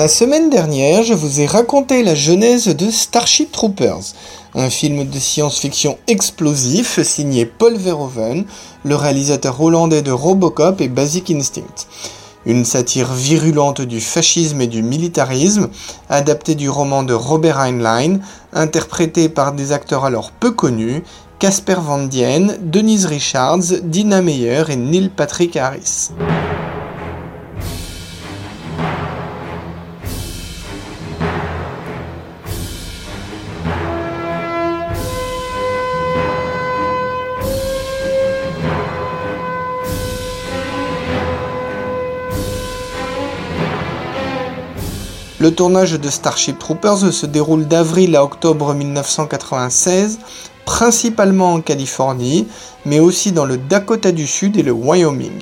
La semaine dernière, je vous ai raconté la genèse de Starship Troopers, un film de science-fiction explosif signé Paul Verhoeven, le réalisateur hollandais de Robocop et Basic Instinct. Une satire virulente du fascisme et du militarisme, adaptée du roman de Robert Heinlein, interprété par des acteurs alors peu connus, Casper Van Dien, Denise Richards, Dina Meyer et Neil Patrick Harris. Le tournage de Starship Troopers se déroule d'avril à octobre 1996, principalement en Californie, mais aussi dans le Dakota du Sud et le Wyoming.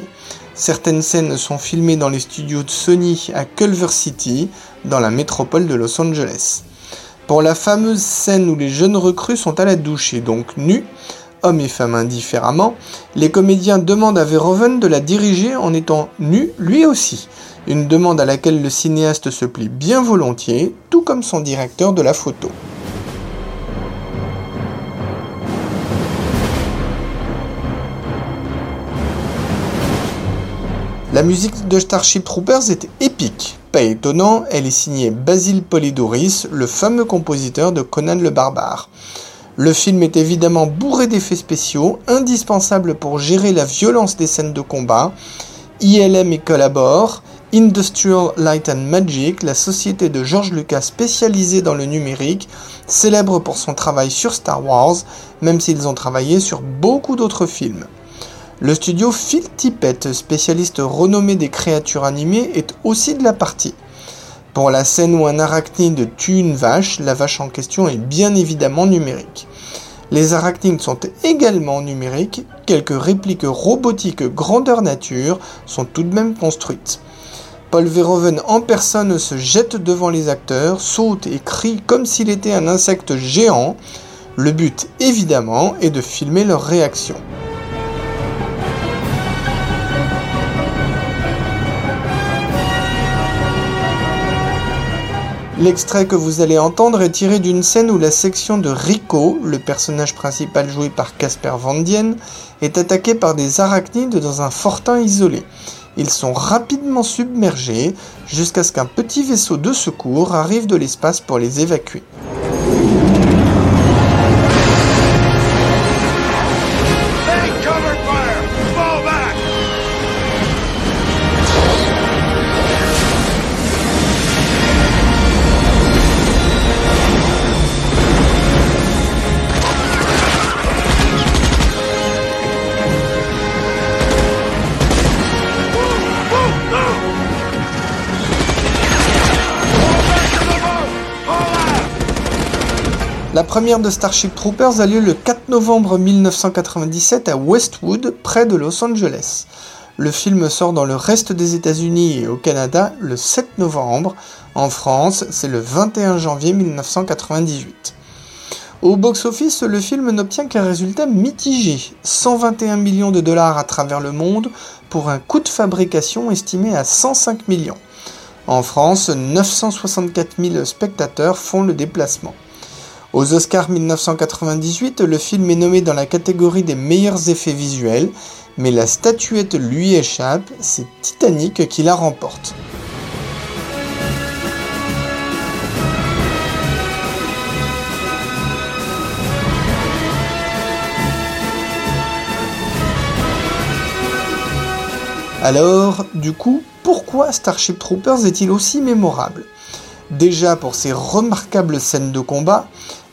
Certaines scènes sont filmées dans les studios de Sony à Culver City, dans la métropole de Los Angeles. Pour la fameuse scène où les jeunes recrues sont à la douche et donc nus, hommes et femmes indifféremment, les comédiens demandent à Verhoeven de la diriger en étant nu lui aussi une demande à laquelle le cinéaste se plie bien volontiers, tout comme son directeur de la photo. La musique de Starship Troopers est épique. Pas étonnant, elle est signée Basil Polidoris, le fameux compositeur de Conan le Barbare. Le film est évidemment bourré d'effets spéciaux, indispensables pour gérer la violence des scènes de combat. ILM y collabore, Industrial Light and Magic, la société de George Lucas spécialisée dans le numérique, célèbre pour son travail sur Star Wars, même s'ils ont travaillé sur beaucoup d'autres films. Le studio Phil Tippett, spécialiste renommé des créatures animées, est aussi de la partie. Pour la scène où un arachnide tue une vache, la vache en question est bien évidemment numérique. Les arachnides sont également numériques, quelques répliques robotiques grandeur nature sont tout de même construites. Paul Verhoeven en personne se jette devant les acteurs, saute et crie comme s'il était un insecte géant. Le but, évidemment, est de filmer leur réaction. L'extrait que vous allez entendre est tiré d'une scène où la section de Rico, le personnage principal joué par Casper Van Dien, est attaqué par des arachnides dans un fortin isolé. Ils sont rapidement submergés jusqu'à ce qu'un petit vaisseau de secours arrive de l'espace pour les évacuer. La première de Starship Troopers a lieu le 4 novembre 1997 à Westwood, près de Los Angeles. Le film sort dans le reste des États-Unis et au Canada le 7 novembre. En France, c'est le 21 janvier 1998. Au box-office, le film n'obtient qu'un résultat mitigé, 121 millions de dollars à travers le monde, pour un coût de fabrication estimé à 105 millions. En France, 964 000 spectateurs font le déplacement. Aux Oscars 1998, le film est nommé dans la catégorie des meilleurs effets visuels, mais la statuette lui échappe, c'est Titanic qui la remporte. Alors, du coup, pourquoi Starship Troopers est-il aussi mémorable? Déjà pour ses remarquables scènes de combat,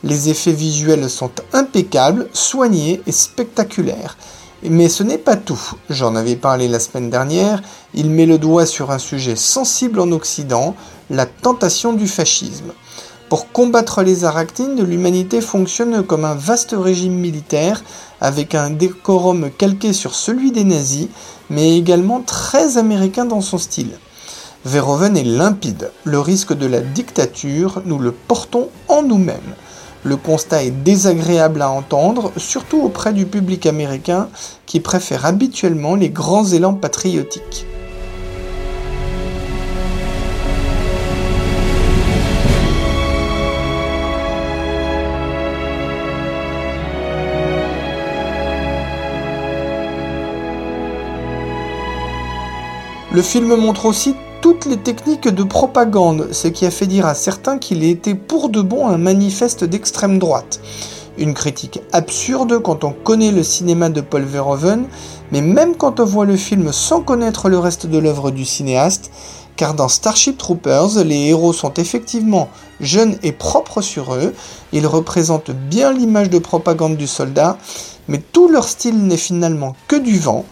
Les effets visuels sont impeccables, soignés et spectaculaires. Mais ce n'est pas tout. J'en avais parlé la semaine dernière. Il met le doigt sur un sujet sensible en Occident, la tentation du fascisme. Pour combattre les arachnides, l'humanité fonctionne comme un vaste régime militaire avec un décorum calqué sur celui des nazis, mais également très américain dans son style. Verhoeven est limpide. Le risque de la dictature, nous le portons en nous-mêmes. Le constat est désagréable à entendre, surtout auprès du public américain qui préfère habituellement les grands élans patriotiques. Le film montre aussi toutes les techniques de propagande, ce qui a fait dire à certains qu'il était pour de bon un manifeste d'extrême droite. Une critique absurde quand on connaît le cinéma de Paul Verhoeven, mais même quand on voit le film sans connaître le reste de l'œuvre du cinéaste, car dans Starship Troopers, les héros sont effectivement jeunes et propres sur eux, ils représentent bien l'image de propagande du soldat, mais tout leur style n'est finalement que du vent,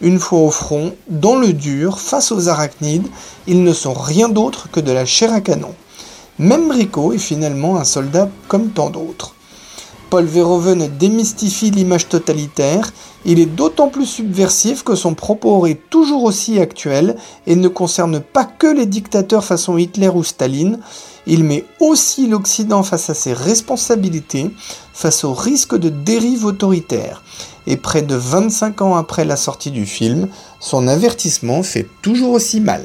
une fois au front, dans le dur, face aux arachnides, ils ne sont rien d'autre que de la chair à canon. Même Rico est finalement un soldat comme tant d'autres. Paul Verhoeven démystifie l'image totalitaire, il est d'autant plus subversif que son propos est toujours aussi actuel et ne concerne pas que les dictateurs façon Hitler ou Staline, il met aussi l'Occident face à ses responsabilités, face au risque de dérive autoritaire. Et près de 25 ans après la sortie du film, son avertissement fait toujours aussi mal.